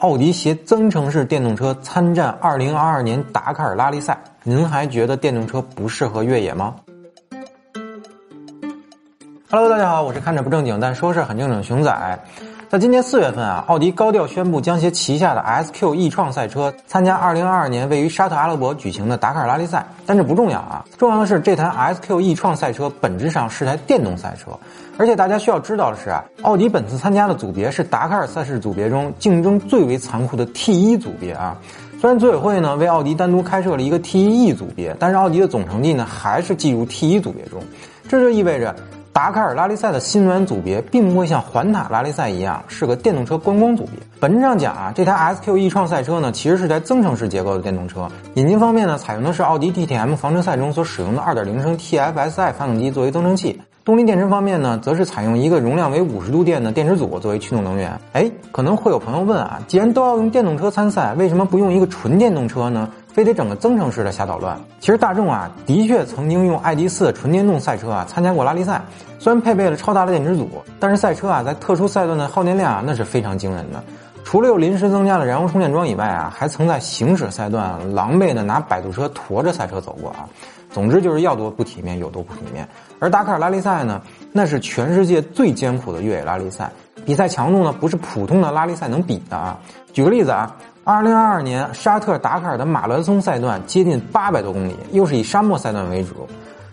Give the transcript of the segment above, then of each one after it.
奥迪携增程式电动车参战2022年达喀尔拉力赛，您还觉得电动车不适合越野吗？Hello，大家好，我是看着不正经但说事很正经的熊仔。在今年四月份啊，奥迪高调宣布将携旗下的 S Q E 创赛车参加2022年位于沙特阿拉伯举行的达喀尔拉力赛。但这不重要啊，重要的是这台 S Q E 创赛车本质上是台电动赛车，而且大家需要知道的是啊，奥迪本次参加的组别是达喀尔赛事组别中竞争最为残酷的 T1 组别啊。虽然组委会呢为奥迪单独开设了一个 T1E 组别，但是奥迪的总成绩呢还是计入 T1 组别中，这就意味着。达喀尔拉力赛的新能源组别并不会像环塔拉力赛一样是个电动车观光组别。本质上讲啊，这台 S Q E 创赛车呢，其实是台增程式结构的电动车。引擎方面呢，采用的是奥迪 DTM 房车赛中所使用的2.0升 TFSI 发动机作为增程器。动力电池方面呢，则是采用一个容量为五十度电的电池组作为驱动能源。哎，可能会有朋友问啊，既然都要用电动车参赛，为什么不用一个纯电动车呢？非得整个增程式的瞎捣乱。其实大众啊，的确曾经用 ID.4 纯电动赛车啊参加过拉力赛，虽然配备了超大的电池组，但是赛车啊在特殊赛段的耗电量啊那是非常惊人的。除了有临时增加的燃油充电桩以外啊，还曾在行驶赛段狼狈的拿摆渡车驮着赛车走过啊。总之就是要多不体面有多不体面。而达喀尔拉力赛呢，那是全世界最艰苦的越野拉力赛，比赛强度呢不是普通的拉力赛能比的啊。举个例子啊。二零二二年沙特达喀尔的马拉松赛段接近八百多公里，又是以沙漠赛段为主。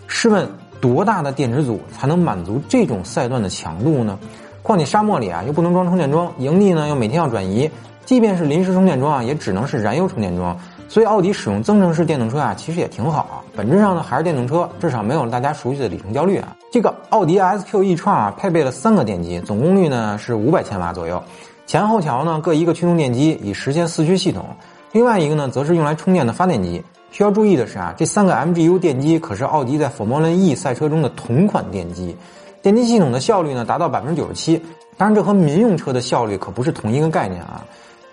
试问多大的电池组才能满足这种赛段的强度呢？况且沙漠里啊又不能装充电桩，营地呢又每天要转移，即便是临时充电桩啊，也只能是燃油充电桩。所以奥迪使用增程式电动车啊，其实也挺好。本质上呢还是电动车，至少没有大家熟悉的里程焦虑啊。这个奥迪 SQ 易创啊，配备了三个电机，总功率呢是五百千瓦左右。前后桥呢各一个驱动电机，以实现四驱系统。另外一个呢，则是用来充电的发电机。需要注意的是啊，这三个 MGU 电机可是奥迪在 Formula E 赛车中的同款电机，电机系统的效率呢达到百分之九十七。当然，这和民用车的效率可不是同一个概念啊，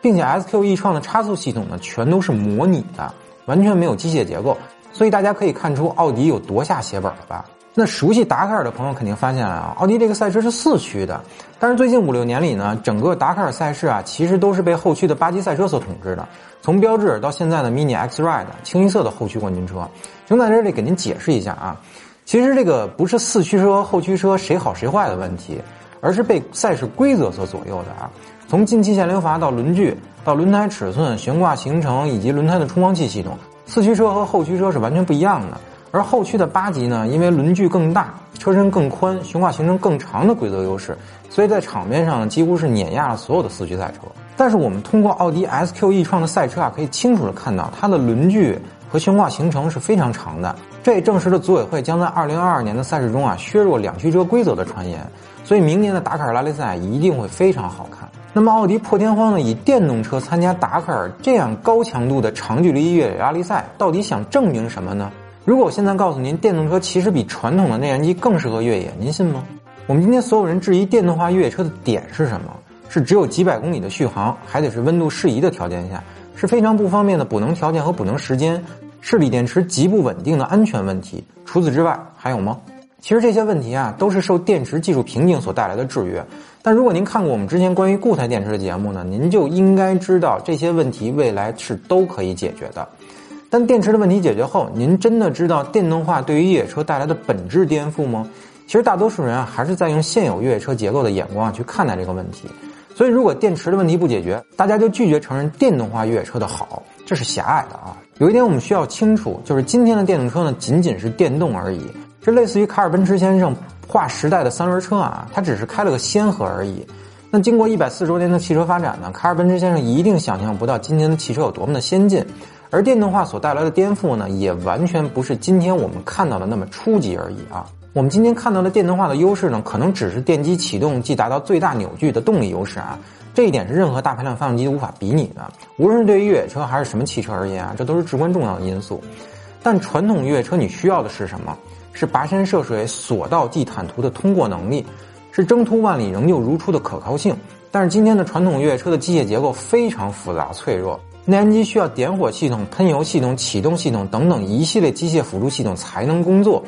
并且 SQE 创的差速系统呢全都是模拟的，完全没有机械结构，所以大家可以看出奥迪有多下血本了吧。那熟悉达喀尔的朋友肯定发现了啊，奥迪这个赛车是四驱的。但是最近五六年里呢，整个达喀尔赛事啊，其实都是被后驱的八级赛车所统治的。从标致到现在的 Mini X Ride 清一色的后驱冠军车。就在这里给您解释一下啊，其实这个不是四驱车和后驱车谁好谁坏的问题，而是被赛事规则所左右的啊。从进气限流阀到轮距，到轮胎尺寸、悬挂行程以及轮胎的冲锋器系统，四驱车和后驱车是完全不一样的。而后驱的八级呢，因为轮距更大、车身更宽、悬挂行程更长的规则优势，所以在场面上几乎是碾压了所有的四驱赛车。但是我们通过奥迪 SQE 创的赛车啊，可以清楚的看到它的轮距和悬挂行程是非常长的。这也证实了组委会将在2022年的赛事中啊削弱两驱车规则的传言。所以明年的达喀尔拉力赛一定会非常好看。那么奥迪破天荒的以电动车参加达喀尔这样高强度的长距离越野拉力赛，到底想证明什么呢？如果我现在告诉您，电动车其实比传统的内燃机更适合越野，您信吗？我们今天所有人质疑电动化越野车的点是什么？是只有几百公里的续航，还得是温度适宜的条件下，是非常不方便的补能条件和补能时间，是锂电池极不稳定的安全问题。除此之外，还有吗？其实这些问题啊，都是受电池技术瓶颈所带来的制约。但如果您看过我们之前关于固态电池的节目呢，您就应该知道这些问题未来是都可以解决的。但电池的问题解决后，您真的知道电动化对于越野车带来的本质颠覆吗？其实大多数人啊，还是在用现有越野车结构的眼光去看待这个问题。所以，如果电池的问题不解决，大家就拒绝承认电动化越野车的好，这是狭隘的啊。有一点我们需要清楚，就是今天的电动车呢，仅仅是电动而已。这类似于卡尔奔驰先生划时代的三轮车啊，它只是开了个先河而已。那经过一百四十多年的汽车发展呢，卡尔奔驰先生一定想象不到今天的汽车有多么的先进。而电动化所带来的颠覆呢，也完全不是今天我们看到的那么初级而已啊！我们今天看到的电动化的优势呢，可能只是电机启动即达到最大扭矩的动力优势啊，这一点是任何大排量发动机都无法比拟的。无论是对于越野车还是什么汽车而言啊，这都是至关重要的因素。但传统越野车你需要的是什么？是跋山涉水、索道即坦途的通过能力，是征途万里仍旧如初的可靠性。但是今天的传统越野车的机械结构非常复杂脆弱。内燃机需要点火系统、喷油系统、启动系统等等一系列机械辅助系统才能工作，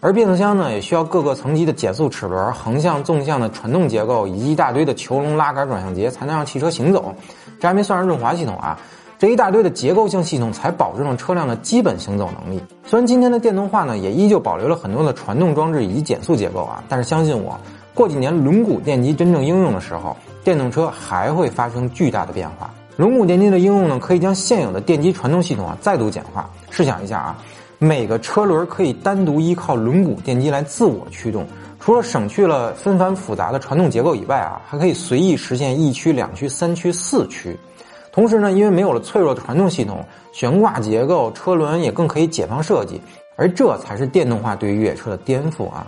而变速箱呢，也需要各个层级的减速齿轮、横向、纵向的传动结构，以及一大堆的球笼、拉杆、转向节，才能让汽车行走。这还没算上润滑系统啊！这一大堆的结构性系统，才保证了车辆的基本行走能力。虽然今天的电动化呢，也依旧保留了很多的传动装置以及减速结构啊，但是相信我，过几年轮毂电机真正应用的时候，电动车还会发生巨大的变化。轮毂电机的应用呢，可以将现有的电机传动系统啊再度简化。试想一下啊。每个车轮可以单独依靠轮毂电机来自我驱动，除了省去了纷繁复杂的传动结构以外啊，还可以随意实现一驱、两驱、三驱、四驱。同时呢，因为没有了脆弱的传动系统，悬挂结构、车轮也更可以解放设计。而这才是电动化对于越野车的颠覆啊！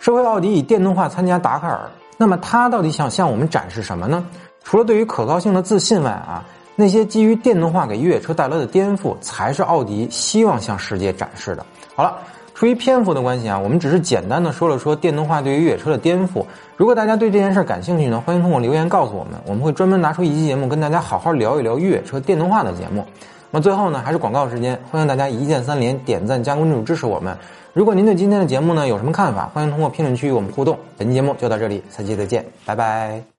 社会奥迪以电动化参加达喀尔，那么它到底想向我们展示什么呢？除了对于可靠性的自信外啊。那些基于电动化给越野车带来的颠覆，才是奥迪希望向世界展示的。好了，出于篇幅的关系啊，我们只是简单的说了说电动化对于越野车的颠覆。如果大家对这件事感兴趣呢，欢迎通过留言告诉我们，我们会专门拿出一期节目跟大家好好聊一聊越野车电动化的节目。那最后呢，还是广告时间，欢迎大家一键三连、点赞加关注支持我们。如果您对今天的节目呢有什么看法，欢迎通过评论区与我们互动。本期节目就到这里，下期再见，拜拜。